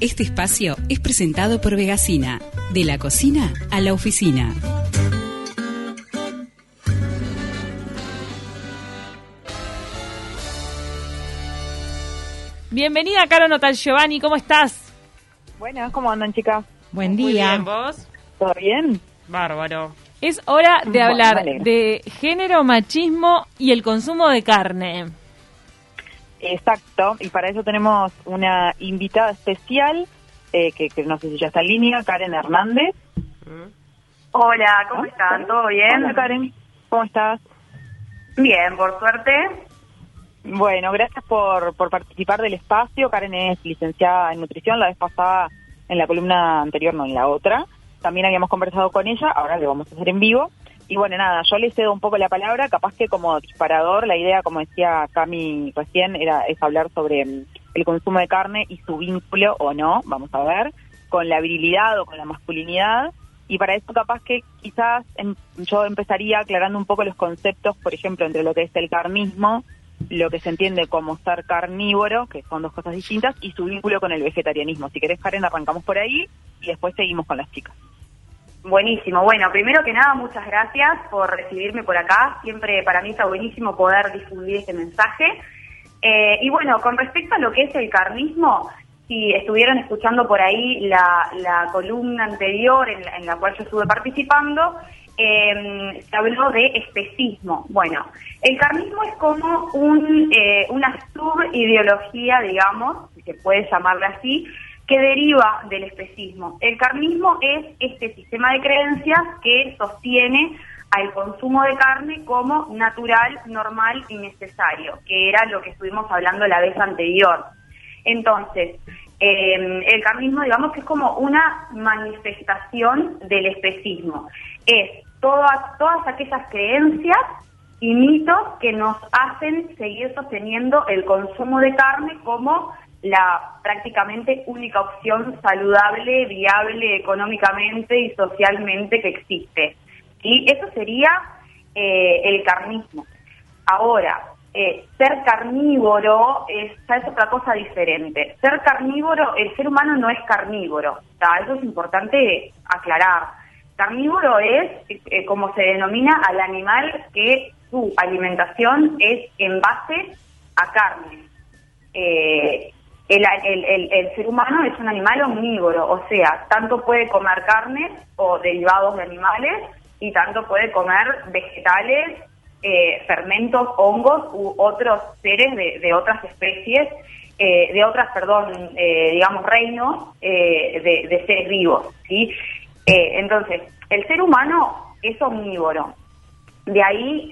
Este espacio es presentado por Vegasina, de la cocina a la oficina. Bienvenida, Caro Notal Giovanni, ¿cómo estás? Buenas, ¿cómo andan, chicas? Buen Muy día. bien, ¿vos? ¿Todo bien? Bárbaro. Es hora de hablar de género, machismo y el consumo de carne. Exacto, y para eso tenemos una invitada especial, eh, que, que no sé si ya está en línea, Karen Hernández. Hola, ¿cómo están? ¿Todo bien? Hola, Karen, ¿cómo estás? Bien, por suerte. Bueno, gracias por, por participar del espacio. Karen es licenciada en nutrición, la vez pasada en la columna anterior, no en la otra. También habíamos conversado con ella, ahora lo vamos a hacer en vivo. Y bueno, nada, yo le cedo un poco la palabra, capaz que como disparador, la idea, como decía Cami recién, era es hablar sobre mm, el consumo de carne y su vínculo o no, vamos a ver, con la virilidad o con la masculinidad. Y para eso capaz que quizás em- yo empezaría aclarando un poco los conceptos, por ejemplo, entre lo que es el carnismo, lo que se entiende como ser carnívoro, que son dos cosas distintas, y su vínculo con el vegetarianismo. Si querés, Karen, arrancamos por ahí y después seguimos con las chicas. Buenísimo. Bueno, primero que nada, muchas gracias por recibirme por acá. Siempre para mí está buenísimo poder difundir este mensaje. Eh, y bueno, con respecto a lo que es el carnismo, si estuvieron escuchando por ahí la, la columna anterior en la, en la cual yo estuve participando, eh, se habló de especismo. Bueno, el carnismo es como un, eh, una subideología, digamos, si se puede llamarla así, que deriva del especismo. El carnismo es este sistema de creencias que sostiene al consumo de carne como natural, normal y necesario, que era lo que estuvimos hablando la vez anterior. Entonces, eh, el carnismo, digamos que es como una manifestación del especismo. Es todas, todas aquellas creencias y mitos que nos hacen seguir sosteniendo el consumo de carne como la prácticamente única opción saludable, viable económicamente y socialmente que existe. Y eso sería eh, el carnismo. Ahora, eh, ser carnívoro es, ya es otra cosa diferente. Ser carnívoro, el ser humano no es carnívoro. O sea, eso es importante aclarar. Carnívoro es, eh, como se denomina, al animal que su alimentación es en base a carne. El, el- el- ser humano es un animal omnívoro, o sea, tanto puede comer carne o derivados de animales y tanto puede comer vegetales, eh, fermentos, hongos u otros seres de, de otras especies, eh, de otras, perdón, eh, digamos, reinos de, de seres vivos, ¿sí? Entonces, el ser humano es omnívoro. De ahí,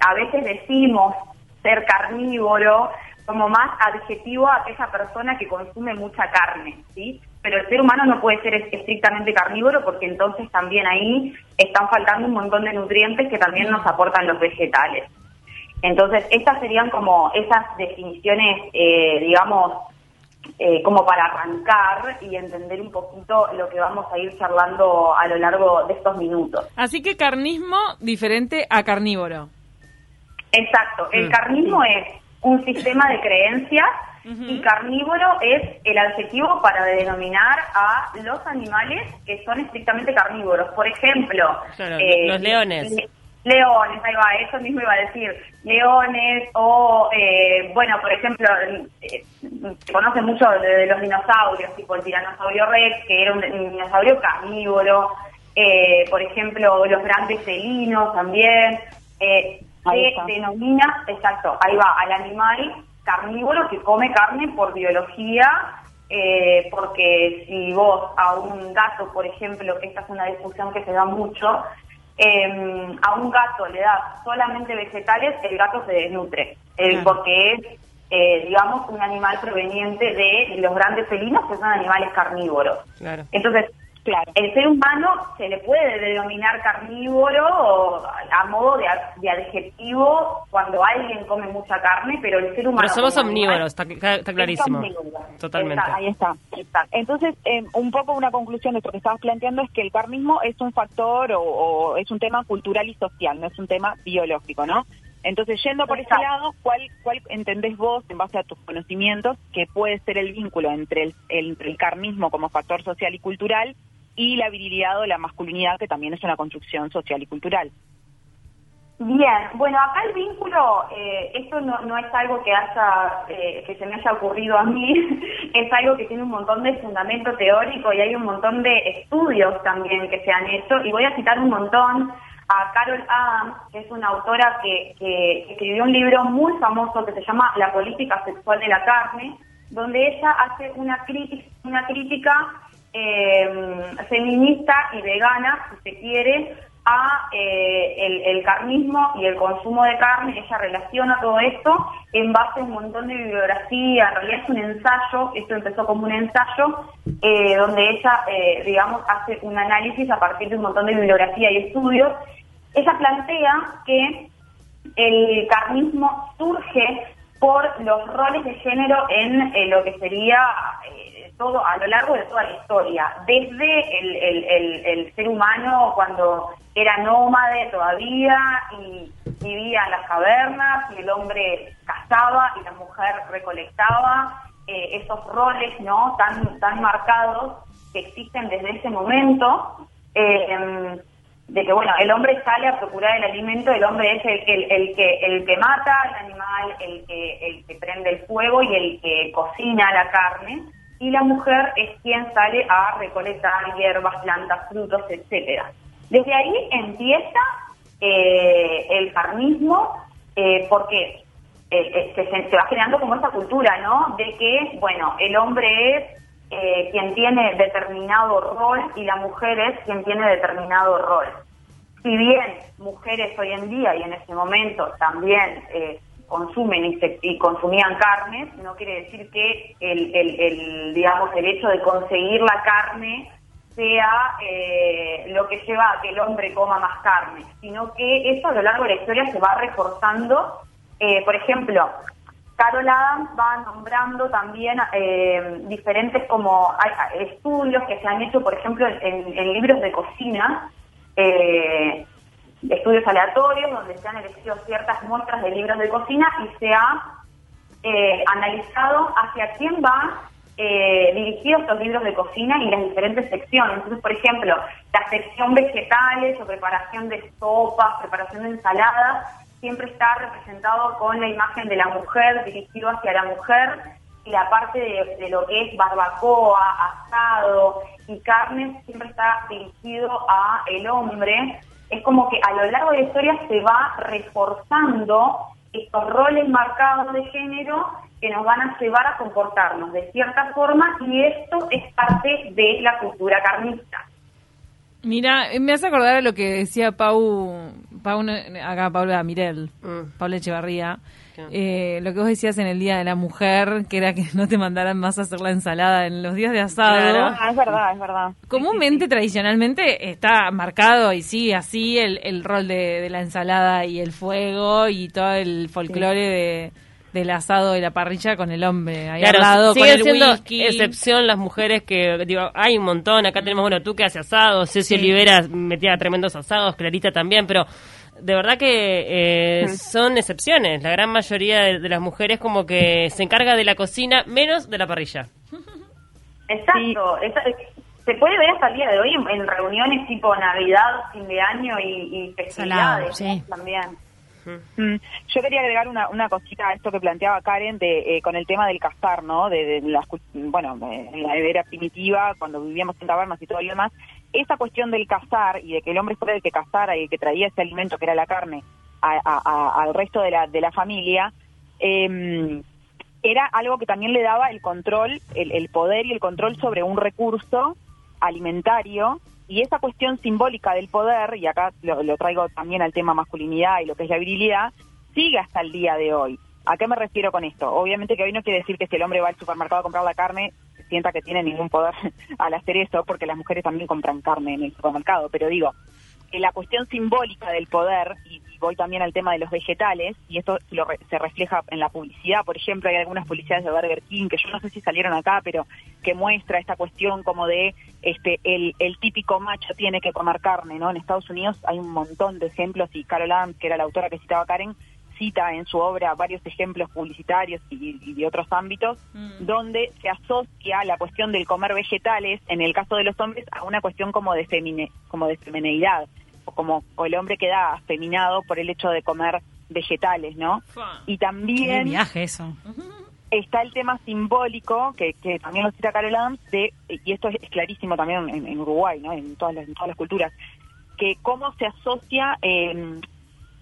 a veces decimos ser carnívoro como más adjetivo a aquella persona que consume mucha carne, ¿sí? Pero el ser humano no puede ser es- estrictamente carnívoro porque entonces también ahí están faltando un montón de nutrientes que también nos aportan los vegetales. Entonces, estas serían como esas definiciones, eh, digamos, eh, como para arrancar y entender un poquito lo que vamos a ir charlando a lo largo de estos minutos. Así que carnismo diferente a carnívoro. Exacto, el Mm. carnismo es un sistema de creencias y carnívoro es el adjetivo para denominar a los animales que son estrictamente carnívoros. Por ejemplo, Claro, eh, los leones. le- leones, ahí va, eso mismo iba a decir, leones o, eh, bueno, por ejemplo, eh, se conoce mucho de, de los dinosaurios, tipo el tiranosaurio rex, que era un, un dinosaurio carnívoro, eh, por ejemplo, los grandes felinos también, eh, se denomina, exacto, ahí va, al animal carnívoro que come carne por biología, eh, porque si vos a un gato, por ejemplo, esta es una discusión que se da mucho, eh, a un gato le das solamente vegetales, el gato se desnutre, eh, porque es, eh, digamos, un animal proveniente de los grandes felinos, que son animales carnívoros. Claro. Entonces, Claro. el ser humano se le puede denominar carnívoro o a modo de, de adjetivo cuando alguien come mucha carne, pero el ser humano... Pero somos omnívoros, está, está- está es clarísimo. omnívoro. Totalmente. Exacto. Ahí está. Exacto. Entonces, eh, un poco una conclusión de lo que estabas planteando es que el carnismo es un factor o, o es un tema cultural y social, no es un tema biológico, ¿no? Entonces, yendo por ese lado, ¿cuál, ¿cuál entendés vos, en base a tus conocimientos, que puede ser el vínculo entre el, entre el carnismo como factor social y cultural y la virilidad o la masculinidad, que también es una construcción social y cultural? Bien, bueno, acá el vínculo, eh, esto no, no, es algo que haya, eh, que se me haya ocurrido a mí, es algo que tiene un montón de fundamento teórico y hay un montón de estudios también que se han hecho y voy a citar un montón a Carol Adams, que es una autora que, escribió un libro muy famoso que se llama La política sexual de la carne, donde ella hace una crítica, eh, feminista y vegana, si se quiere, a eh, el, carnismo y el consumo de carne, ella relaciona todo esto en base a un montón de bibliografía, en realidad es un ensayo, esto empezó como un ensayo, eh, donde ella, eh, digamos, hace un análisis a partir de un montón de bibliografía y estudios. Ella plantea que el carnismo surge por los roles de género en lo que sería todo a lo largo de toda la historia, desde el, ser humano cuando era nómade todavía y vivía en las cavernas y el hombre cazaba y la mujer recolectaba, eh, esos roles no tan, tan marcados que existen desde ese momento. Eh, de que bueno el hombre sale a procurar el alimento el hombre es el, el, que el que mata al animal el que el que prende el fuego y el que cocina la carne y la mujer es quien sale a recolectar hierbas, plantas, frutos, etcétera. Desde ahí empieza eh, el carnismo, eh, porque eh, se, va generando como esa cultura, ¿no? De que, bueno, el hombre es quien tiene determinado rol y la mujer es quien tiene determinado rol. Si bien mujeres hoy en día y en ese momento también consumen y, consumían carnes, no quiere decir que el, digamos, el hecho de conseguir la carne sea eh, lo que lleva a que el hombre coma más carne, sino que eso a lo largo de la historia se va reforzando. Eh, por ejemplo, Carol Adams va nombrando también eh, diferentes como estudios que se han hecho, por ejemplo, en libros de cocina, eh, estudios aleatorios donde se han elegido ciertas muestras de libros de cocina y se ha eh, analizado hacia quién van eh, dirigidos estos libros de cocina y las diferentes secciones. Entonces, por ejemplo, la sección vegetales o preparación de sopas, preparación de ensaladas, siempre está representado con la imagen de la mujer, dirigido hacia la mujer, la parte de, lo que es barbacoa, asado y carne siempre está dirigido a el hombre, es como que a lo largo de la historia se va reforzando estos roles marcados de género que nos van a llevar a comportarnos de cierta forma y esto es parte de la cultura carnista. Mira, me hace acordar a lo que decía Pau, Pau acá Paula Mirel, mm. Paula Echevarría, eh, lo que vos decías en el Día de la Mujer, que era que no te mandaran más a hacer la ensalada en los días de asado. Ah, es verdad, es verdad. Comúnmente, tradicionalmente, está marcado y sí, así el, el rol de, la ensalada y el fuego y todo el folclore de del asado y la parrilla con el hombre ahí al lado sigue siendo excepción las mujeres que digo hay un montón acá tenemos bueno tú que haces asado Ceci Olivera metía tremendos asados Clarita también pero de verdad que eh, son excepciones. La gran mayoría de, las mujeres como que se encarga de la cocina menos de la parrilla. Exacto. se puede ver hasta el día de hoy en, reuniones tipo Navidad, fin de año y, y festividades también. Mm. Yo quería agregar una, una cosita a esto que planteaba Karen de, eh, con el tema del cazar, ¿no? De, la, bueno, en la era primitiva, cuando vivíamos en tabernas y todo lo demás, esa cuestión del cazar y de que el hombre fuera el que cazara y el que traía ese alimento que era la carne al resto de la, de la familia, eh, era algo que también le daba el control, el, poder y el control sobre un recurso alimentario y esa cuestión simbólica del poder, y acá lo, traigo también al tema masculinidad y lo que es la virilidad, sigue hasta el día de hoy. ¿A qué me refiero con esto? Obviamente que hoy no quiere decir que si el hombre va al supermercado a comprar la carne, sienta que tiene ningún poder al hacer eso, porque las mujeres también compran carne en el supermercado, pero digo, la cuestión simbólica del poder, y, voy también al tema de los vegetales, y esto se refleja en la publicidad, por ejemplo, hay algunas publicidades de Burger King, que yo no sé si salieron acá, pero que muestra esta cuestión como de este el, el típico macho tiene que comer carne, ¿no? En Estados Unidos hay un montón de ejemplos, y Carol Adams, que era la autora que citaba Karen, cita en su obra varios ejemplos publicitarios y, de otros ámbitos, mm. donde se asocia la cuestión del comer vegetales, en el caso de los hombres, a una cuestión como de, femine, como de femineidad, o como el hombre queda afeminado por el hecho de comer vegetales, ¿no? Y también... viaje eso. Está el tema simbólico, que, también lo cita Carol Adams, de, y esto es, clarísimo también en, Uruguay, ¿no? En todas las, en todas las culturas, que cómo se asocia... Eh,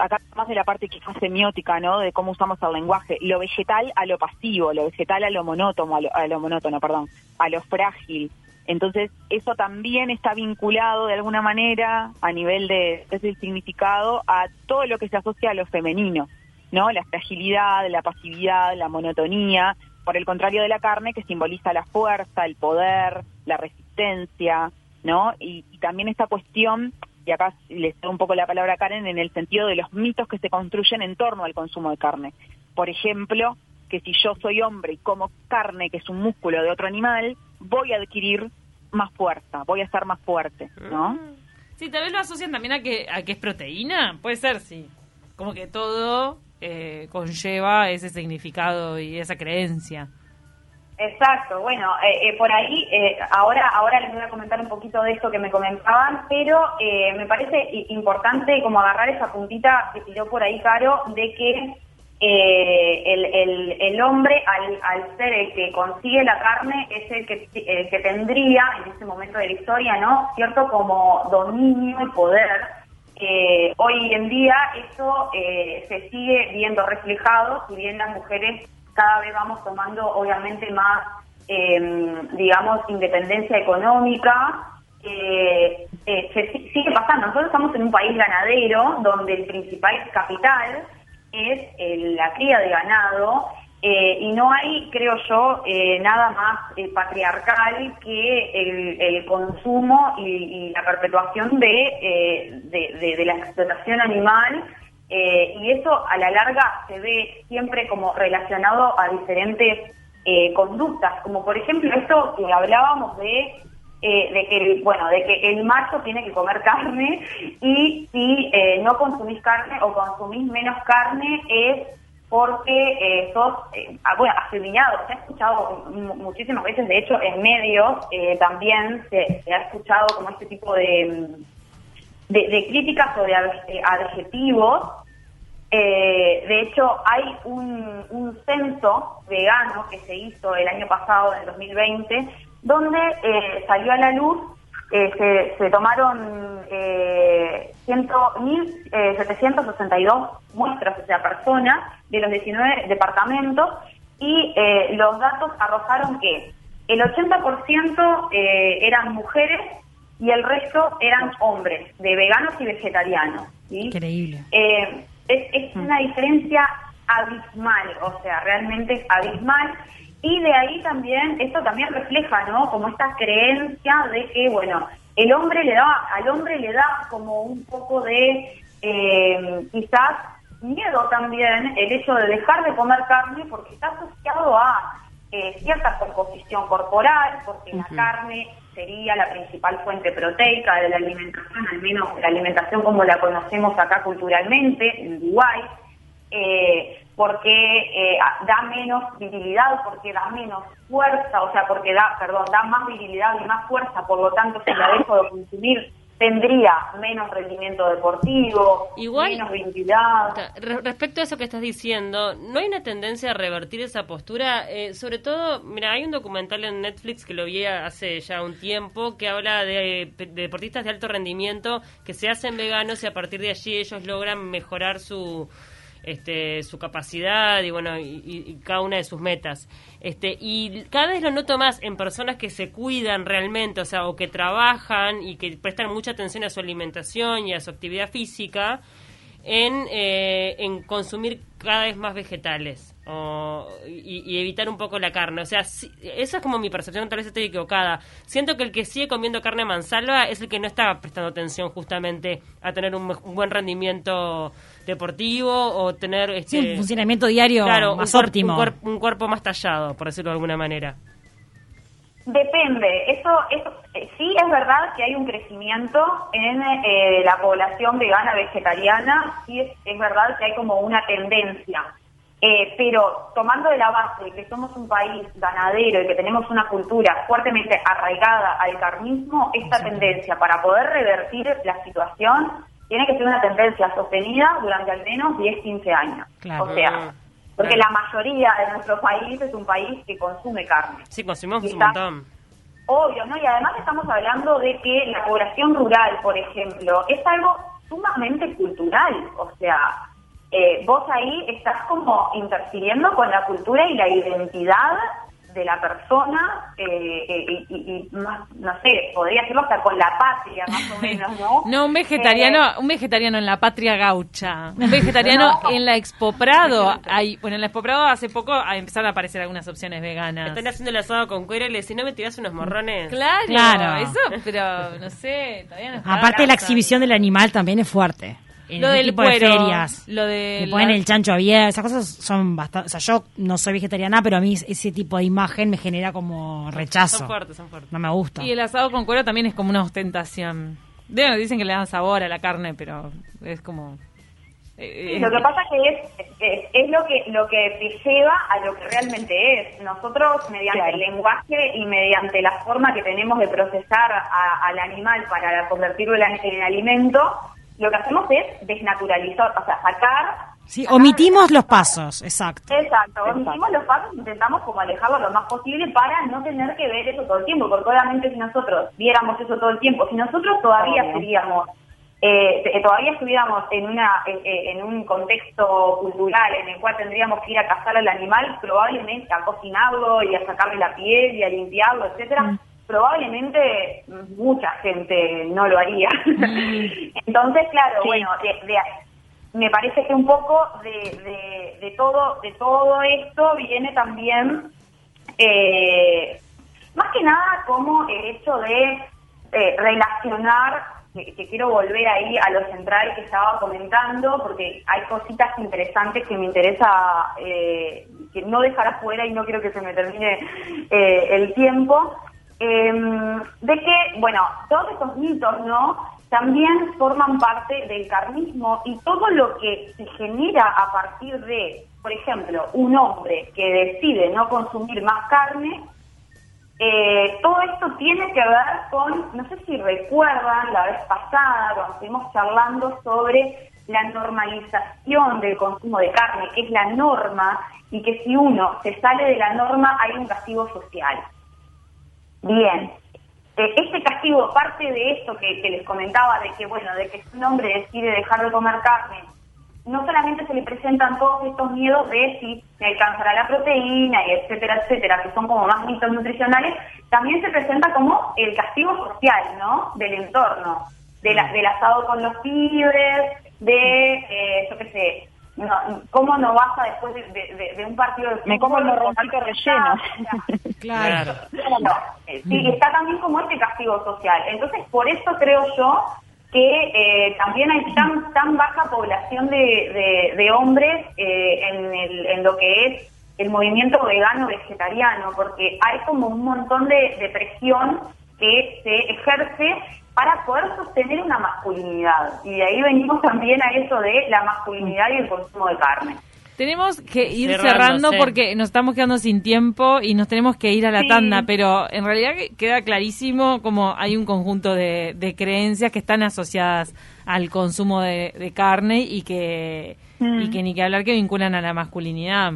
acá más de la parte quizás semiótica, ¿no? De cómo usamos el lenguaje, lo vegetal a lo pasivo, lo vegetal a lo monótono, a lo, monótono, perdón, a lo frágil. Entonces, eso también está vinculado de alguna manera a nivel de ese significado a todo lo que se asocia a lo femenino, ¿no? La fragilidad, la pasividad, la monotonía, por el contrario de la carne que simboliza la fuerza, el poder, la resistencia, ¿no? Y, y también esta cuestión y acá les doy un poco la palabra a Karen, en el sentido de los mitos que se construyen en torno al consumo de carne. Por ejemplo, que si yo soy hombre y como carne, que es un músculo de otro animal, voy a adquirir más fuerza, voy a estar más fuerte, ¿no? Mm. Sí, tal vez lo asocian también a que, a que es proteína, puede ser, sí. Como que todo eh, conlleva ese significado y esa creencia. Exacto, bueno, eh, eh, por ahí, eh, ahora, ahora les voy a comentar un poquito de esto que me comentaban, pero me parece importante como agarrar esa puntita que tiró por ahí Caro, de que el, el, el, hombre, al, al, ser el que consigue la carne, es el que, que tendría en ese momento de la historia, ¿no? Cierto como dominio y poder. hoy en día eso se sigue viendo reflejado, si bien las mujeres cada vez vamos tomando obviamente más, em, digamos, independencia económica. Eh, eh, se sigue pasando. Nosotros estamos en un país ganadero donde el principal capital es la cría de ganado eh, y no hay, creo yo, nada más patriarcal que el, consumo y, la perpetuación de, de la explotación animal eh, y eso a la larga se ve siempre como relacionado a diferentes eh, conductas, como por ejemplo esto que hablábamos de eh, de que bueno de que el macho tiene que comer carne y si no consumís carne o consumís menos carne es porque sos ah, bueno afeminado. Se ha escuchado muchísimas veces de hecho en medios también se, ha escuchado como este tipo de de, críticas o de adjetivos. Eh, de hecho, hay un, censo vegano que se hizo el año pasado, en el 2020, donde eh, salió a la luz, eh, se, tomaron eh, 1.762 muestras, o sea, personas de los 19 departamentos, y los datos arrojaron que el 80% eran mujeres y el resto eran hombres, de veganos y vegetarianos. Increíble. Es, mm. una diferencia abismal, o sea, realmente es abismal. Y de ahí también, esto también refleja, ¿no? Como esta creencia de que, bueno, el hombre le da, al hombre le da como un poco de, eh, quizás, miedo también el hecho de dejar de comer carne porque está asociado a eh, cierta composición corporal, porque la carne sería la principal fuente proteica de la alimentación, al menos la alimentación como la conocemos acá culturalmente, en Uruguay, eh, porque eh, da menos virilidad, porque da menos fuerza, o sea, porque da, perdón, da más virilidad y más fuerza, por lo tanto, si la dejo de consumir, tendría menos rendimiento deportivo, menos virilidad. Respecto a eso que estás diciendo, ¿no hay una tendencia a revertir esa postura? Eh, sobre todo, mira, hay un documental en Netflix que lo vi hace ya un tiempo que habla de, deportistas de alto rendimiento que se hacen veganos y a partir de allí ellos logran mejorar su este, su capacidad y bueno y, cada una de sus metas. Este y cada vez lo noto más en personas que se cuidan realmente o sea o que trabajan y que prestan mucha atención a su alimentación y a su actividad física en, eh, en consumir cada vez más vegetales y, evitar un poco la carne. O sea, esa es como mi percepción, tal vez estoy equivocada. Siento que el que sigue comiendo carne mansalva es el que no está prestando atención justamente a tener un, buen rendimiento deportivo o tener este, un funcionamiento diario más un óptimo. un, cuerpo más tallado, por decirlo de alguna manera. Depende, eso, eso eh, sí es verdad que hay un crecimiento en eh, la población vegana vegetariana, sí es, es, verdad que hay como una tendencia, eh, pero tomando de la base de que somos un país ganadero y que tenemos una cultura fuertemente arraigada al carnismo, esta tendencia para poder revertir la situación tiene que ser una tendencia sostenida durante al menos 10-15 años. O sea, porque la mayoría de nuestro país es un país que consume carne. Sí, consumimos un montón. Obvio, ¿no? Y además estamos hablando de que la población rural, por ejemplo, es algo sumamente cultural. O sea, eh, vos ahí estás como interfiriendo con la cultura y la identidad de la persona eh, eh, y, más, no sé, podría decirlo hasta con la patria, más o menos, ¿no? no, un vegetariano, eh, un vegetariano en la patria gaucha, un vegetariano en la Expo Prado. Hay, bueno, en la Expo Prado hace poco empezaron a aparecer algunas opciones veganas. Están haciendo el asado con cuero y le si no me tiras unos morrones. Claro, claro. eso, pero no sé, todavía no Aparte la exhibición del animal también es fuerte lo del cuero, ferias. Lo de ponen el chancho abierto, esas cosas son bastante. O sea, yo no soy vegetariana, pero a mí ese tipo de imagen me genera como rechazo. Son fuertes, son fuertes. No me gusta. Y el asado con cuero también es como una ostentación. dicen que le dan sabor a la carne, pero es como. Eh, lo que pasa que es, es, lo que lo que te lleva a lo que realmente es. Nosotros, mediante el lenguaje y mediante la forma que tenemos de procesar al animal para convertirlo en, en alimento, lo que hacemos es desnaturalizar, o sea, sacar... Sí, omitimos los pasos, exacto. Exacto, omitimos los pasos, intentamos como alejarlo lo más posible para no tener que ver eso todo el tiempo, porque obviamente si nosotros viéramos eso todo el tiempo, si nosotros todavía seríamos eh, todavía estuviéramos en una eh, en un contexto cultural en el cual tendríamos que ir a cazar al animal, probablemente a cocinarlo y a sacarle la piel y a limpiarlo, etcétera, mm probablemente mucha gente no lo haría. Entonces, claro, bueno, me parece que un poco de, de, todo de todo esto viene también eh, más que nada como el hecho de eh, relacionar que, quiero volver ahí a lo central que estaba comentando porque hay cositas interesantes que me interesa eh, que no dejar afuera y no quiero que se me termine el tiempo Em, de que, bueno, todos esos mitos, ¿no? También forman parte del carnismo y todo lo que se genera a partir de, por ejemplo, un hombre que decide no consumir más carne, eh, todo esto tiene que ver con, no sé si recuerdan la vez pasada cuando estuvimos charlando sobre la normalización del consumo de carne, que es la norma, y que si uno se sale de la norma hay un castigo social. Bien. Eh, este castigo, parte de esto que, les comentaba, de que, bueno, de que si un hombre decide dejar de comer carne, no solamente se le presentan todos estos miedos de si se alcanzará la proteína, y etcétera, etcétera, que son como más mitos nutricionales, también se presenta como el castigo social, ¿no? Del entorno, de la, del asado con los pibes, de, eh, yo qué sé, no, ¿cómo no vas a después de, un partido de Me como el morroncito relleno. claro. Eh, sí, está también como este castigo social. Entonces, por eso creo yo que eh, también hay tan tan baja población de, de, hombres eh, en, el, en lo que es el movimiento vegano vegetariano, porque hay como un montón de, de presión que se ejerce para poder sostener una masculinidad. Y de ahí venimos también a eso de la masculinidad y el consumo de carne. Tenemos que ir cerrando porque nos estamos quedando sin tiempo y nos tenemos que ir a la tanda, pero en realidad queda clarísimo como hay un conjunto de, creencias que están asociadas al consumo de, carne y que, y mm. que ni que hablar que vinculan a la masculinidad.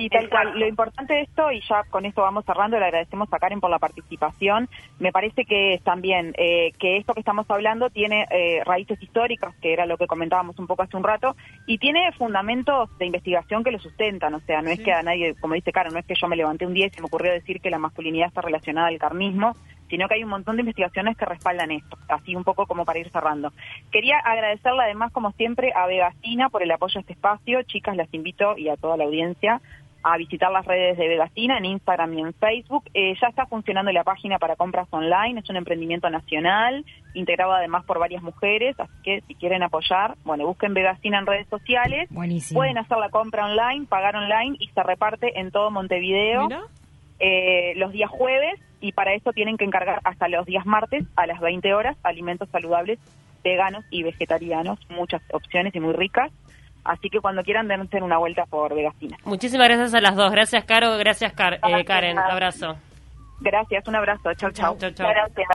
Sí, tal cual. Lo importante de esto, y ya con esto vamos cerrando, le agradecemos a Karen por la participación. Me parece que también eh, que esto que estamos hablando tiene eh, raíces históricas, que era lo que comentábamos un poco hace un rato, y tiene fundamentos de investigación que lo sustentan. O sea, no es que a nadie, como dice Karen, no es que yo me levanté un día y se me ocurrió decir que la masculinidad está relacionada al carnismo, sino que hay un montón de investigaciones que respaldan esto, así un poco como para ir cerrando. Quería agradecerle además, como siempre, a Vegacina por el apoyo a este espacio. Chicas, las invito y a toda la audiencia a visitar las redes de Vegastina en Instagram y en Facebook. Eh, ya está funcionando la página para compras online, es un emprendimiento nacional, integrado además por varias mujeres, así que si quieren apoyar, bueno, busquen Vegastina en redes sociales. Buenísimo. Pueden hacer la compra online, pagar online y se reparte en todo Montevideo. eh, los días jueves y para eso tienen que encargar hasta los días martes a las 20 horas alimentos saludables veganos y vegetarianos, muchas opciones y muy ricas. Así que cuando quieran dense una vuelta por Vegasina. Muchísimas gracias a las dos. Gracias, Caro. Gracias, Car- eh, Karen. Abrazo. Gracias, un abrazo. Chau, chau. Chau, chau. Gracias.